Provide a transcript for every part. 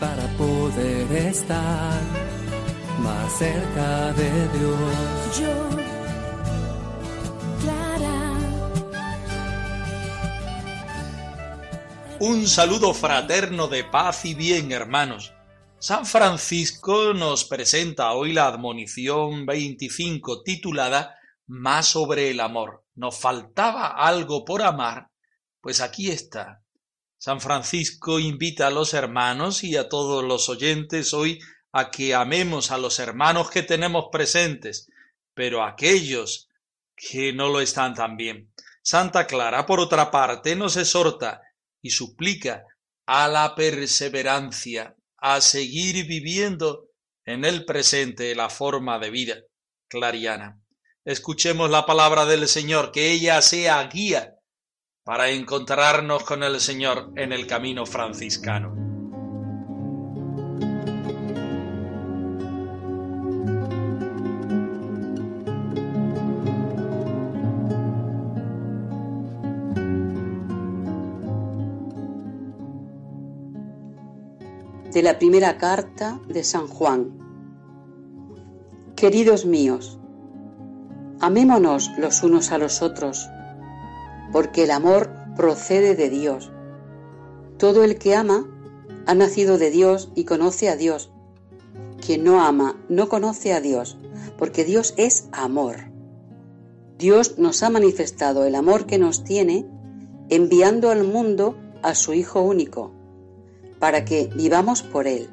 para poder estar más cerca de Dios. Yo, Clara. Un saludo fraterno de paz y bien, hermanos. San Francisco nos presenta hoy la admonición 25 titulada Más sobre el amor. ¿Nos faltaba algo por amar? Pues aquí está. San Francisco invita a los hermanos y a todos los oyentes hoy a que amemos a los hermanos que tenemos presentes, pero a aquellos que no lo están tan bien. Santa Clara, por otra parte, nos exhorta y suplica a la perseverancia, a seguir viviendo en el presente la forma de vida clariana. Escuchemos la palabra del Señor, que ella sea guía para encontrarnos con el Señor en el camino franciscano. de la primera carta de San Juan. Queridos míos, amémonos los unos a los otros, porque el amor procede de Dios. Todo el que ama ha nacido de Dios y conoce a Dios. Quien no ama no conoce a Dios, porque Dios es amor. Dios nos ha manifestado el amor que nos tiene enviando al mundo a su Hijo único para que vivamos por Él.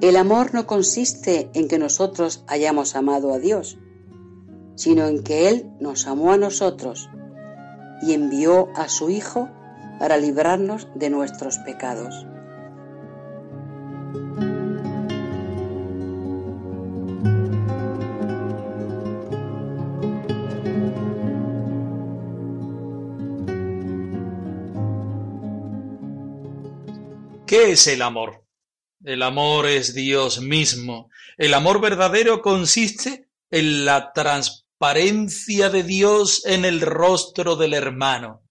El amor no consiste en que nosotros hayamos amado a Dios, sino en que Él nos amó a nosotros y envió a su Hijo para librarnos de nuestros pecados. ¿Qué es el amor? El amor es Dios mismo. El amor verdadero consiste en la transparencia de Dios en el rostro del hermano.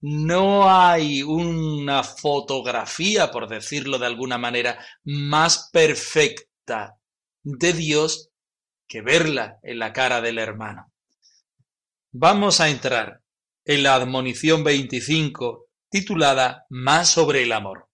No hay una fotografía, por decirlo de alguna manera, más perfecta de Dios que verla en la cara del hermano. Vamos a entrar en la admonición 25 titulada Más sobre el amor.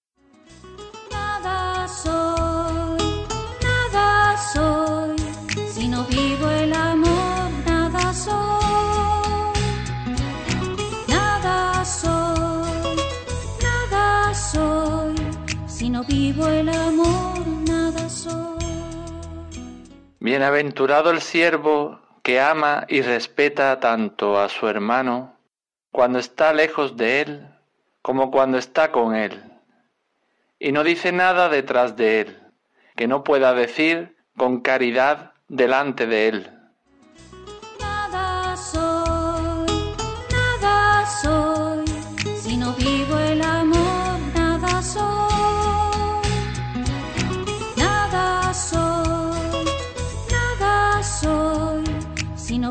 Bienaventurado el siervo que ama y respeta tanto a su hermano cuando está lejos de él como cuando está con él, y no dice nada detrás de él, que no pueda decir con caridad delante de él.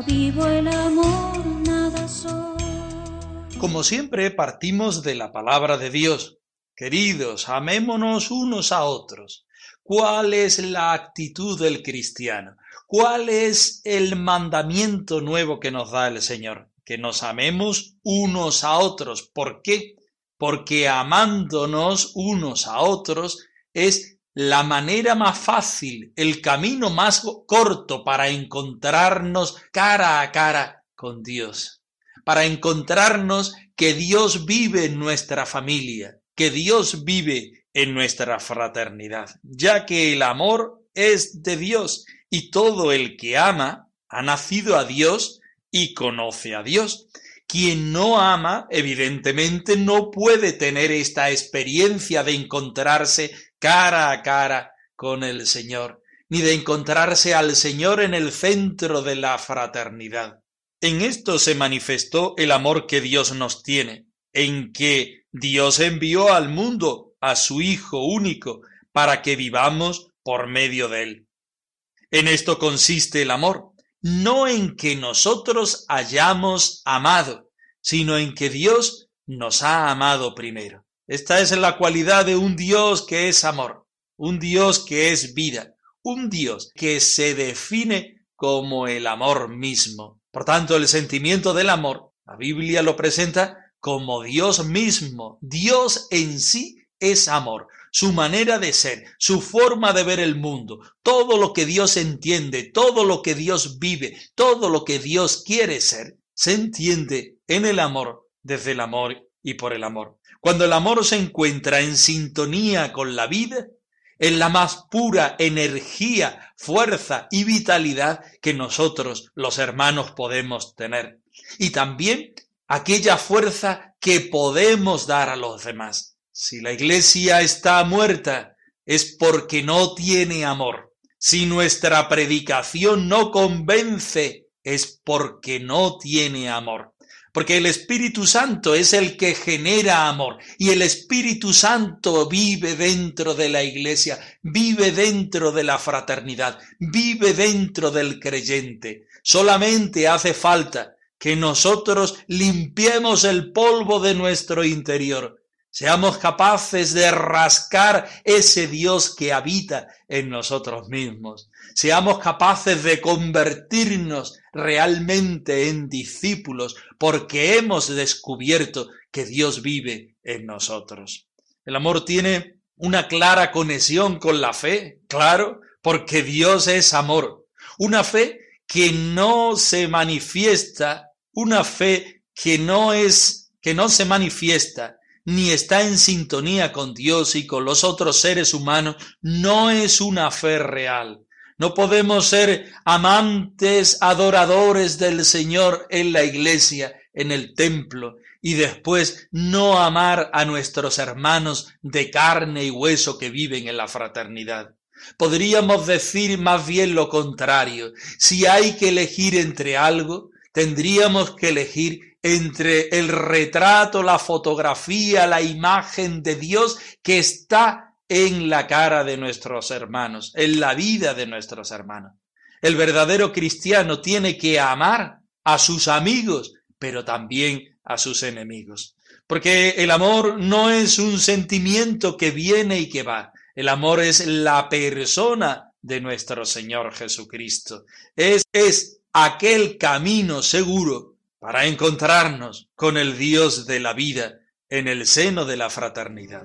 Vivo el amor, nada soy. Como siempre, partimos de la palabra de Dios. Queridos, amémonos unos a otros. ¿Cuál es la actitud del cristiano? ¿Cuál es el mandamiento nuevo que nos da el Señor? Que nos amemos unos a otros. ¿Por qué? Porque amándonos unos a otros es la manera más fácil, el camino más corto para encontrarnos cara a cara con Dios para encontrarnos que Dios vive en nuestra familia, que Dios vive en nuestra fraternidad, ya que el amor es de Dios y todo el que ama ha nacido a Dios y conoce a Dios. quien no ama, evidentemente, no puede tener esta experiencia de encontrarse cara a cara con el Señor, ni de encontrarse al Señor en el centro de la fraternidad. En esto se manifestó el amor que Dios nos tiene, en que Dios envió al mundo a su Hijo único para que vivamos por medio de él. En esto consiste el amor, no en que nosotros hayamos amado, sino en que Dios nos ha amado primero. Esta es la cualidad de un Dios que es amor, un Dios que es vida, un Dios que se define como el amor mismo. Por tanto, el sentimiento del amor, la Biblia lo presenta como Dios mismo. Dios en sí es amor, su manera de ser, su forma de ver el mundo, todo lo que Dios entiende, todo lo que Dios vive, todo lo que Dios quiere ser, se entiende en el amor, desde el amor y por el amor. Cuando el amor se encuentra en sintonía con la vida, en la más pura energía, fuerza y vitalidad que nosotros los hermanos podemos tener. Y también aquella fuerza que podemos dar a los demás. Si la iglesia está muerta es porque no tiene amor. Si nuestra predicación no convence es porque no tiene amor porque el Espíritu Santo es el que genera amor y el Espíritu Santo vive dentro de la iglesia, vive dentro de la fraternidad, vive dentro del creyente. Solamente hace falta que nosotros limpiemos el polvo de nuestro interior, seamos capaces de rascar ese Dios que habita en nosotros mismos, seamos capaces de convertirnos realmente en discípulos porque hemos descubierto que Dios vive en nosotros. El amor tiene una clara conexión con la fe, claro, porque Dios es amor. Una fe que no se manifiesta, una fe que no es, que no se manifiesta ni está en sintonía con Dios y con los otros seres humanos, no es una fe real. No podemos ser amantes, adoradores del Señor en la iglesia, en el templo, y después no amar a nuestros hermanos de carne y hueso que viven en la fraternidad. Podríamos decir más bien lo contrario. Si hay que elegir entre algo, tendríamos que elegir entre el retrato, la fotografía, la imagen de Dios que está en la cara de nuestros hermanos, en la vida de nuestros hermanos. El verdadero cristiano tiene que amar a sus amigos, pero también a sus enemigos. Porque el amor no es un sentimiento que viene y que va. El amor es la persona de nuestro Señor Jesucristo. Es, es aquel camino seguro para encontrarnos con el Dios de la vida en el seno de la fraternidad.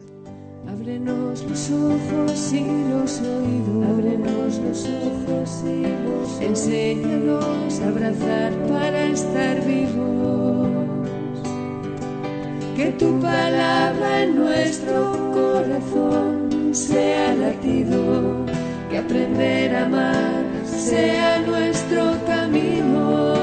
Ábrenos los ojos y los oídos, ábrenos los ojos y los. Enséñanos a abrazar para estar vivos. Que tu palabra en nuestro corazón sea latido, que aprender a amar sea nuestro camino.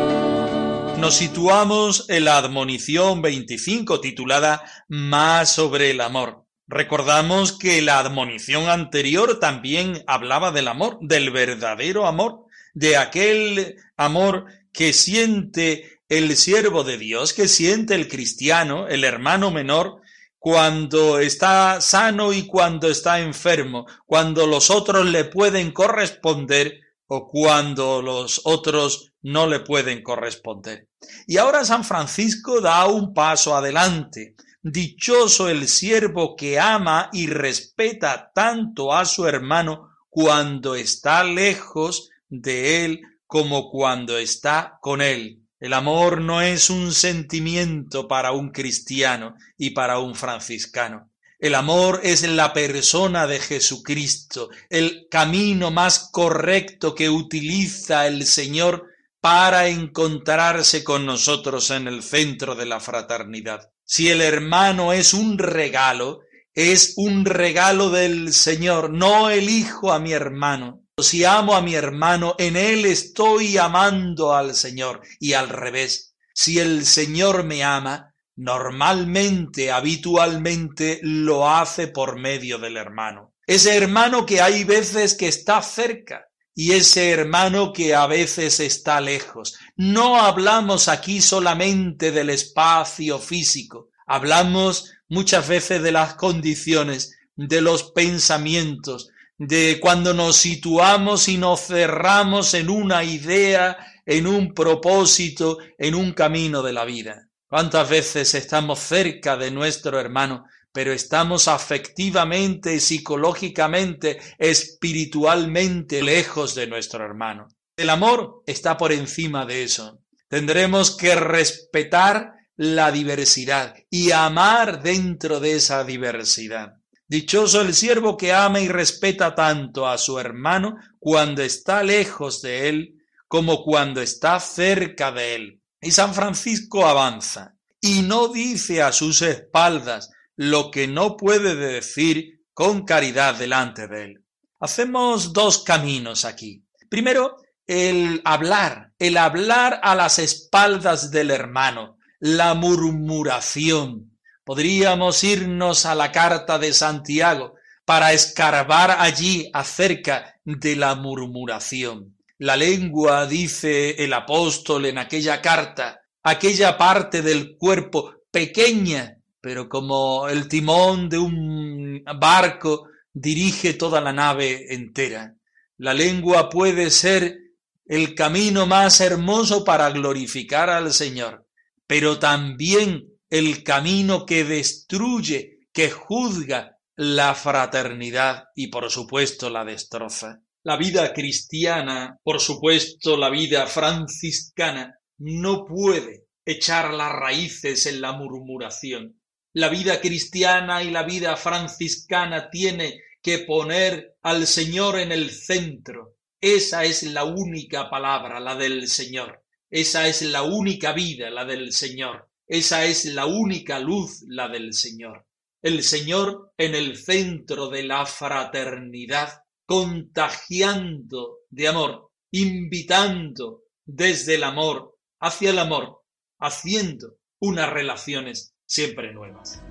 Nos situamos en la admonición 25 titulada Más sobre el amor. Recordamos que la admonición anterior también hablaba del amor, del verdadero amor, de aquel amor que siente el siervo de Dios, que siente el cristiano, el hermano menor, cuando está sano y cuando está enfermo, cuando los otros le pueden corresponder o cuando los otros no le pueden corresponder. Y ahora San Francisco da un paso adelante Dichoso el siervo que ama y respeta tanto a su hermano cuando está lejos de él como cuando está con él. El amor no es un sentimiento para un cristiano y para un franciscano. El amor es la persona de Jesucristo, el camino más correcto que utiliza el Señor para encontrarse con nosotros en el centro de la fraternidad. Si el hermano es un regalo, es un regalo del Señor. No elijo a mi hermano. Si amo a mi hermano, en él estoy amando al Señor y al revés. Si el Señor me ama, normalmente, habitualmente, lo hace por medio del hermano. Ese hermano que hay veces que está cerca y ese hermano que a veces está lejos. No hablamos aquí solamente del espacio físico, hablamos muchas veces de las condiciones, de los pensamientos, de cuando nos situamos y nos cerramos en una idea, en un propósito, en un camino de la vida. ¿Cuántas veces estamos cerca de nuestro hermano, pero estamos afectivamente, psicológicamente, espiritualmente lejos de nuestro hermano? El amor está por encima de eso. Tendremos que respetar la diversidad y amar dentro de esa diversidad. Dichoso el siervo que ama y respeta tanto a su hermano cuando está lejos de él como cuando está cerca de él. Y San Francisco avanza y no dice a sus espaldas lo que no puede decir con caridad delante de él. Hacemos dos caminos aquí. Primero, el hablar, el hablar a las espaldas del hermano, la murmuración, Podríamos irnos a la carta de Santiago para escarbar allí acerca de la murmuración. La lengua, dice el apóstol en aquella carta, aquella parte del cuerpo pequeña, pero como el timón de un barco dirige toda la nave entera. La lengua puede ser el camino más hermoso para glorificar al Señor, pero también el camino que destruye, que juzga la fraternidad y por supuesto la destroza. La vida cristiana, por supuesto la vida franciscana, no puede echar las raíces en la murmuración. La vida cristiana y la vida franciscana tiene que poner al Señor en el centro. Esa es la única palabra, la del Señor. Esa es la única vida, la del Señor. Esa es la única luz, la del Señor. El Señor en el centro de la fraternidad, contagiando de amor, invitando desde el amor hacia el amor, haciendo unas relaciones siempre nuevas.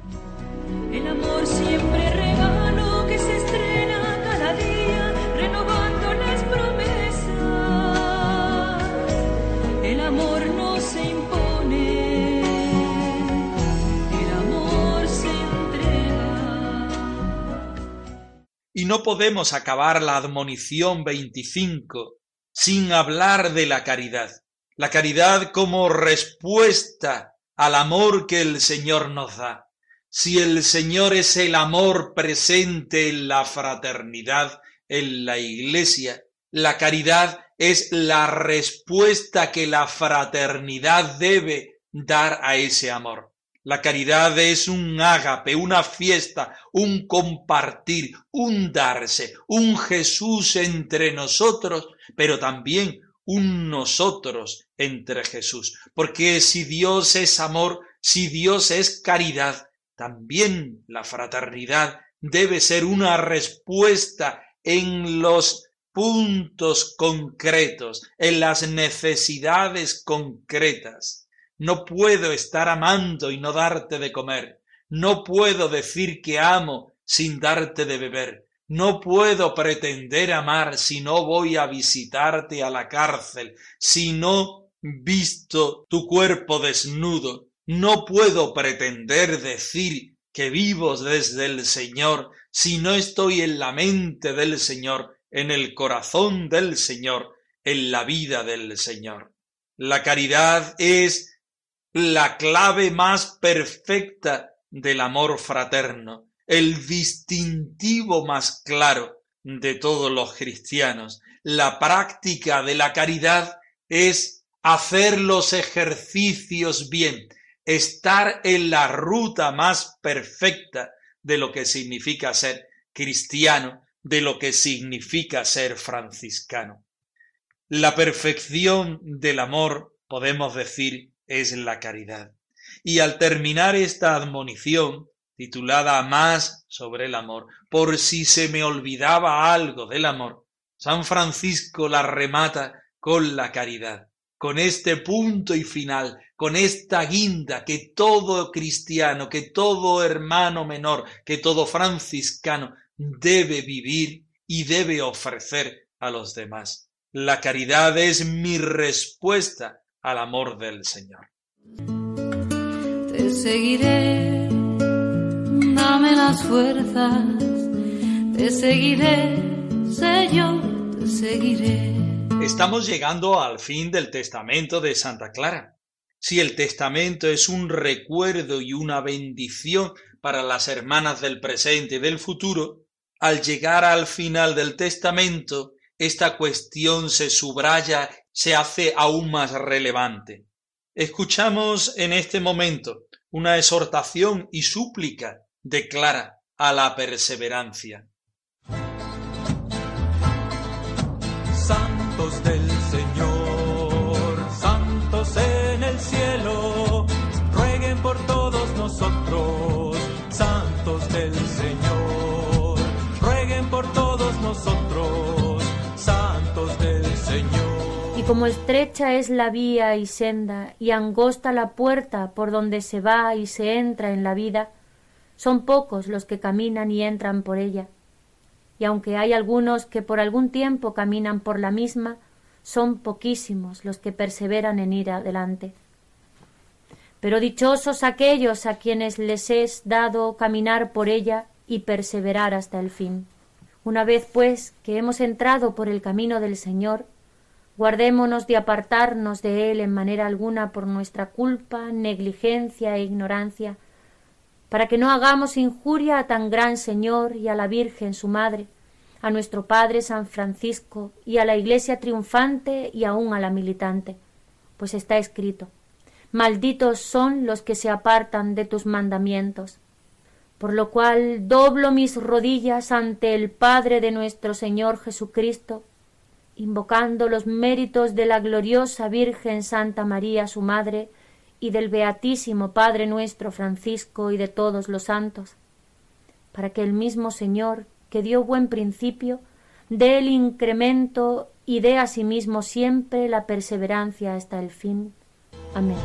El amor siempre regalo que se estrena cada día, renovando las promesas. El amor no se impone, el amor se entrega. Y no podemos acabar la admonición 25 sin hablar de la caridad. La caridad como respuesta al amor que el Señor nos da. Si el Señor es el amor presente en la fraternidad, en la iglesia, la caridad es la respuesta que la fraternidad debe dar a ese amor. La caridad es un ágape, una fiesta, un compartir, un darse, un Jesús entre nosotros, pero también un nosotros entre Jesús. Porque si Dios es amor, si Dios es caridad, también la fraternidad debe ser una respuesta en los puntos concretos, en las necesidades concretas. No puedo estar amando y no darte de comer. No puedo decir que amo sin darte de beber. No puedo pretender amar si no voy a visitarte a la cárcel, si no visto tu cuerpo desnudo. No puedo pretender decir que vivo desde el Señor si no estoy en la mente del Señor, en el corazón del Señor, en la vida del Señor. La caridad es la clave más perfecta del amor fraterno, el distintivo más claro de todos los cristianos. La práctica de la caridad es hacer los ejercicios bien, estar en la ruta más perfecta de lo que significa ser cristiano, de lo que significa ser franciscano. La perfección del amor, podemos decir, es la caridad. Y al terminar esta admonición, titulada Más sobre el amor, por si se me olvidaba algo del amor, San Francisco la remata con la caridad. con este punto y final, con esta guinda que todo cristiano, que todo hermano menor, que todo franciscano debe vivir y debe ofrecer a los demás. La caridad es mi respuesta al amor del Señor. Te seguiré, las fuerzas, te seguiré, te seguiré. Estamos llegando al fin del testamento de Santa Clara. Si el testamento es un recuerdo y una bendición para las hermanas del presente y del futuro, al llegar al final del testamento, esta cuestión se subraya, se hace aún más relevante. Escuchamos en este momento una exhortación y súplica de Clara a la perseverancia. del Señor, santos en el cielo, rueguen por todos nosotros, santos del Señor, rueguen por todos nosotros, santos del Señor. Y como estrecha es la vía y senda, y angosta la puerta por donde se va y se entra en la vida, son pocos los que caminan y entran por ella y aunque hay algunos que por algún tiempo caminan por la misma, son poquísimos los que perseveran en ir adelante. Pero dichosos aquellos a quienes les es dado caminar por ella y perseverar hasta el fin. Una vez, pues, que hemos entrado por el camino del Señor, guardémonos de apartarnos de él en manera alguna por nuestra culpa, negligencia e ignorancia, para que no hagamos injuria a tan gran Señor y a la Virgen su Madre, a nuestro Padre San Francisco y a la Iglesia triunfante y aun a la militante, pues está escrito Malditos son los que se apartan de tus mandamientos. Por lo cual doblo mis rodillas ante el Padre de nuestro Señor Jesucristo, invocando los méritos de la gloriosa Virgen Santa María, su Madre, y del Beatísimo Padre nuestro Francisco y de todos los santos, para que el mismo Señor, que dio buen principio, dé el incremento y dé asimismo siempre la perseverancia hasta el fin. Amén.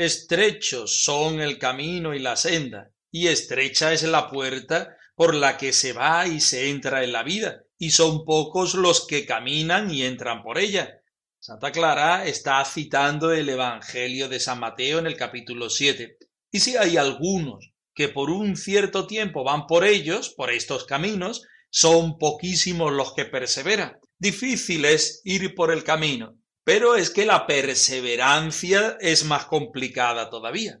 Estrechos son el camino y la senda, y estrecha es la puerta por la que se va y se entra en la vida, y son pocos los que caminan y entran por ella. Santa Clara está citando el Evangelio de San Mateo en el capítulo 7. Y si hay algunos que por un cierto tiempo van por ellos, por estos caminos, son poquísimos los que perseveran. Difícil es ir por el camino, pero es que la perseverancia es más complicada todavía.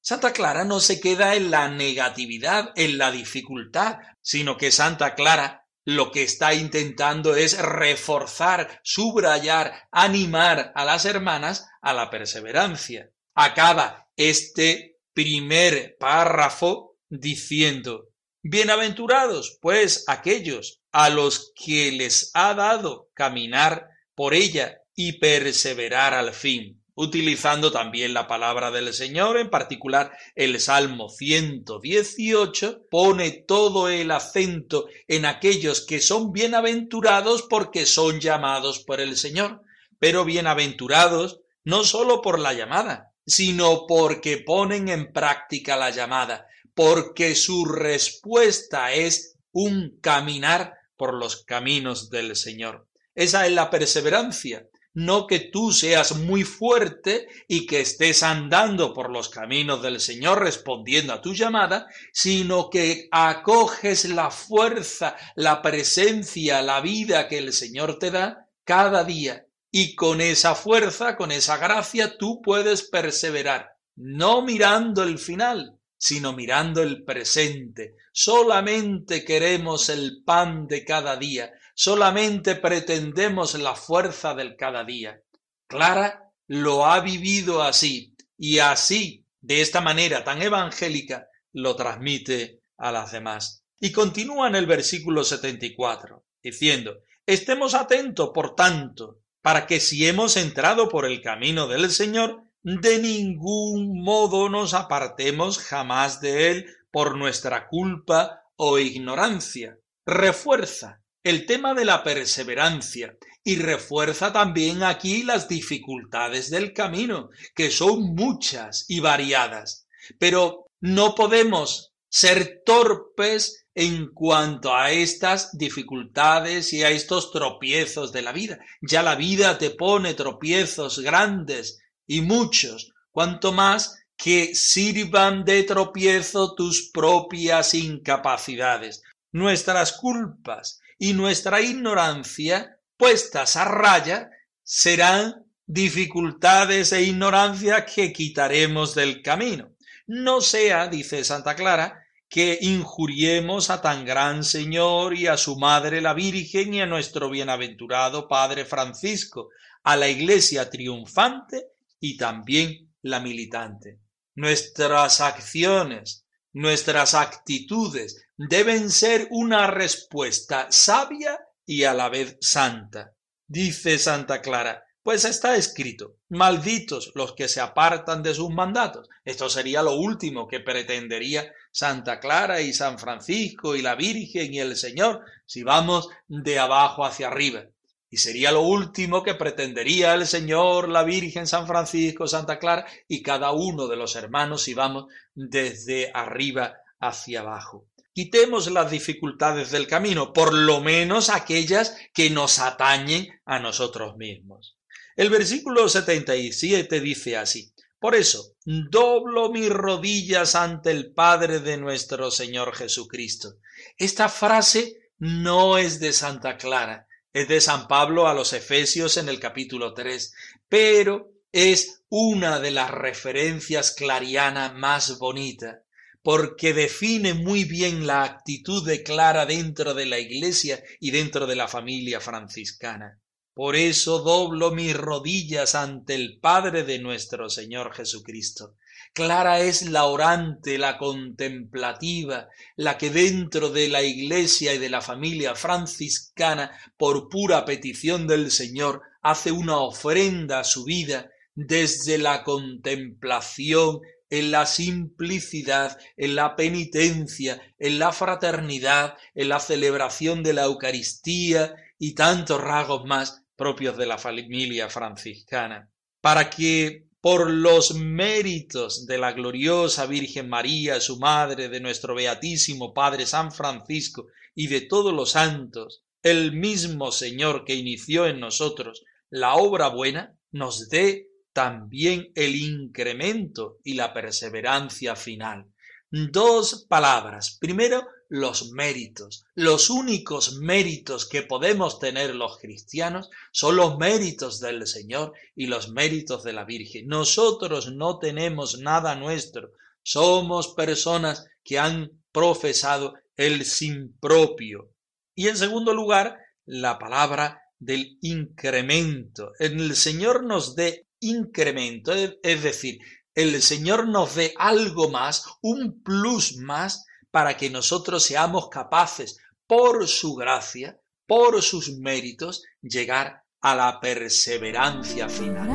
Santa Clara no se queda en la negatividad, en la dificultad, sino que Santa Clara lo que está intentando es reforzar, subrayar, animar a las hermanas a la perseverancia. Acaba este primer párrafo diciendo, Bienaventurados, pues, aquellos a los que les ha dado caminar por ella y perseverar al fin, utilizando también la palabra del Señor, en particular el Salmo 118, pone todo el acento en aquellos que son bienaventurados porque son llamados por el Señor, pero bienaventurados no sólo por la llamada, sino porque ponen en práctica la llamada, porque su respuesta es un caminar por los caminos del Señor. Esa es la perseverancia, no que tú seas muy fuerte y que estés andando por los caminos del Señor respondiendo a tu llamada, sino que acoges la fuerza, la presencia, la vida que el Señor te da cada día. Y con esa fuerza, con esa gracia, tú puedes perseverar, no mirando el final, sino mirando el presente. Solamente queremos el pan de cada día, solamente pretendemos la fuerza del cada día. Clara lo ha vivido así y así, de esta manera tan evangélica, lo transmite a las demás. Y continúa en el versículo 74. diciendo, estemos atentos, por tanto, para que si hemos entrado por el camino del Señor, de ningún modo nos apartemos jamás de él por nuestra culpa o ignorancia. Refuerza el tema de la perseverancia y refuerza también aquí las dificultades del camino, que son muchas y variadas. Pero no podemos ser torpes en cuanto a estas dificultades y a estos tropiezos de la vida. Ya la vida te pone tropiezos grandes y muchos, cuanto más que sirvan de tropiezo tus propias incapacidades, nuestras culpas y nuestra ignorancia puestas a raya serán dificultades e ignorancia que quitaremos del camino. No sea, dice Santa Clara, que injuriemos a tan gran Señor y a su Madre la Virgen y a nuestro bienaventurado Padre Francisco, a la Iglesia triunfante y también la militante. Nuestras acciones, nuestras actitudes deben ser una respuesta sabia y a la vez santa. Dice Santa Clara, pues está escrito, malditos los que se apartan de sus mandatos. Esto sería lo último que pretendería Santa Clara y San Francisco y la Virgen y el Señor si vamos de abajo hacia arriba. Y sería lo último que pretendería el Señor, la Virgen, San Francisco, Santa Clara y cada uno de los hermanos si vamos desde arriba hacia abajo. Quitemos las dificultades del camino, por lo menos aquellas que nos atañen a nosotros mismos. El versículo 77 dice así, por eso, doblo mis rodillas ante el Padre de nuestro Señor Jesucristo. Esta frase no es de Santa Clara, es de San Pablo a los Efesios en el capítulo 3, pero es una de las referencias clarianas más bonitas, porque define muy bien la actitud de Clara dentro de la Iglesia y dentro de la familia franciscana. Por eso doblo mis rodillas ante el Padre de nuestro Señor Jesucristo, Clara es la orante, la contemplativa, la que dentro de la iglesia y de la familia franciscana, por pura petición del Señor, hace una ofrenda a su vida desde la contemplación, en la simplicidad, en la penitencia, en la fraternidad, en la celebración de la Eucaristía y tantos rasgos más propios de la familia franciscana, para que por los méritos de la gloriosa Virgen María, su madre, de nuestro beatísimo Padre San Francisco y de todos los santos, el mismo Señor que inició en nosotros la obra buena, nos dé también el incremento y la perseverancia final. Dos palabras. Primero, los méritos. Los únicos méritos que podemos tener los cristianos son los méritos del Señor y los méritos de la Virgen. Nosotros no tenemos nada nuestro. Somos personas que han profesado el sin propio. Y en segundo lugar, la palabra del incremento. El Señor nos dé incremento, es decir, el Señor nos dé algo más, un plus más para que nosotros seamos capaces, por su gracia, por sus méritos, llegar a la perseverancia final.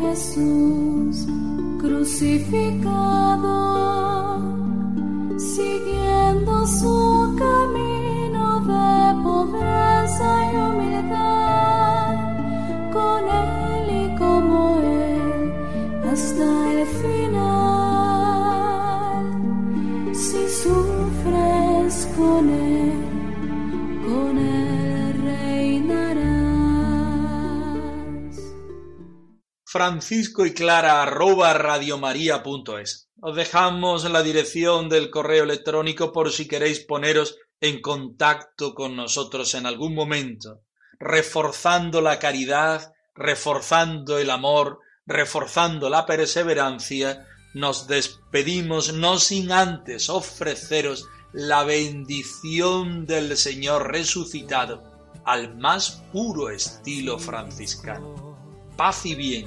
Jesús crucificado, siguiendo su Francisco y Clara arroba radiomaria.es. Os dejamos la dirección del correo electrónico por si queréis poneros en contacto con nosotros en algún momento, reforzando la caridad, reforzando el amor, reforzando la perseverancia, nos despedimos no sin antes ofreceros la bendición del Señor resucitado al más puro estilo franciscano. Paz y bien,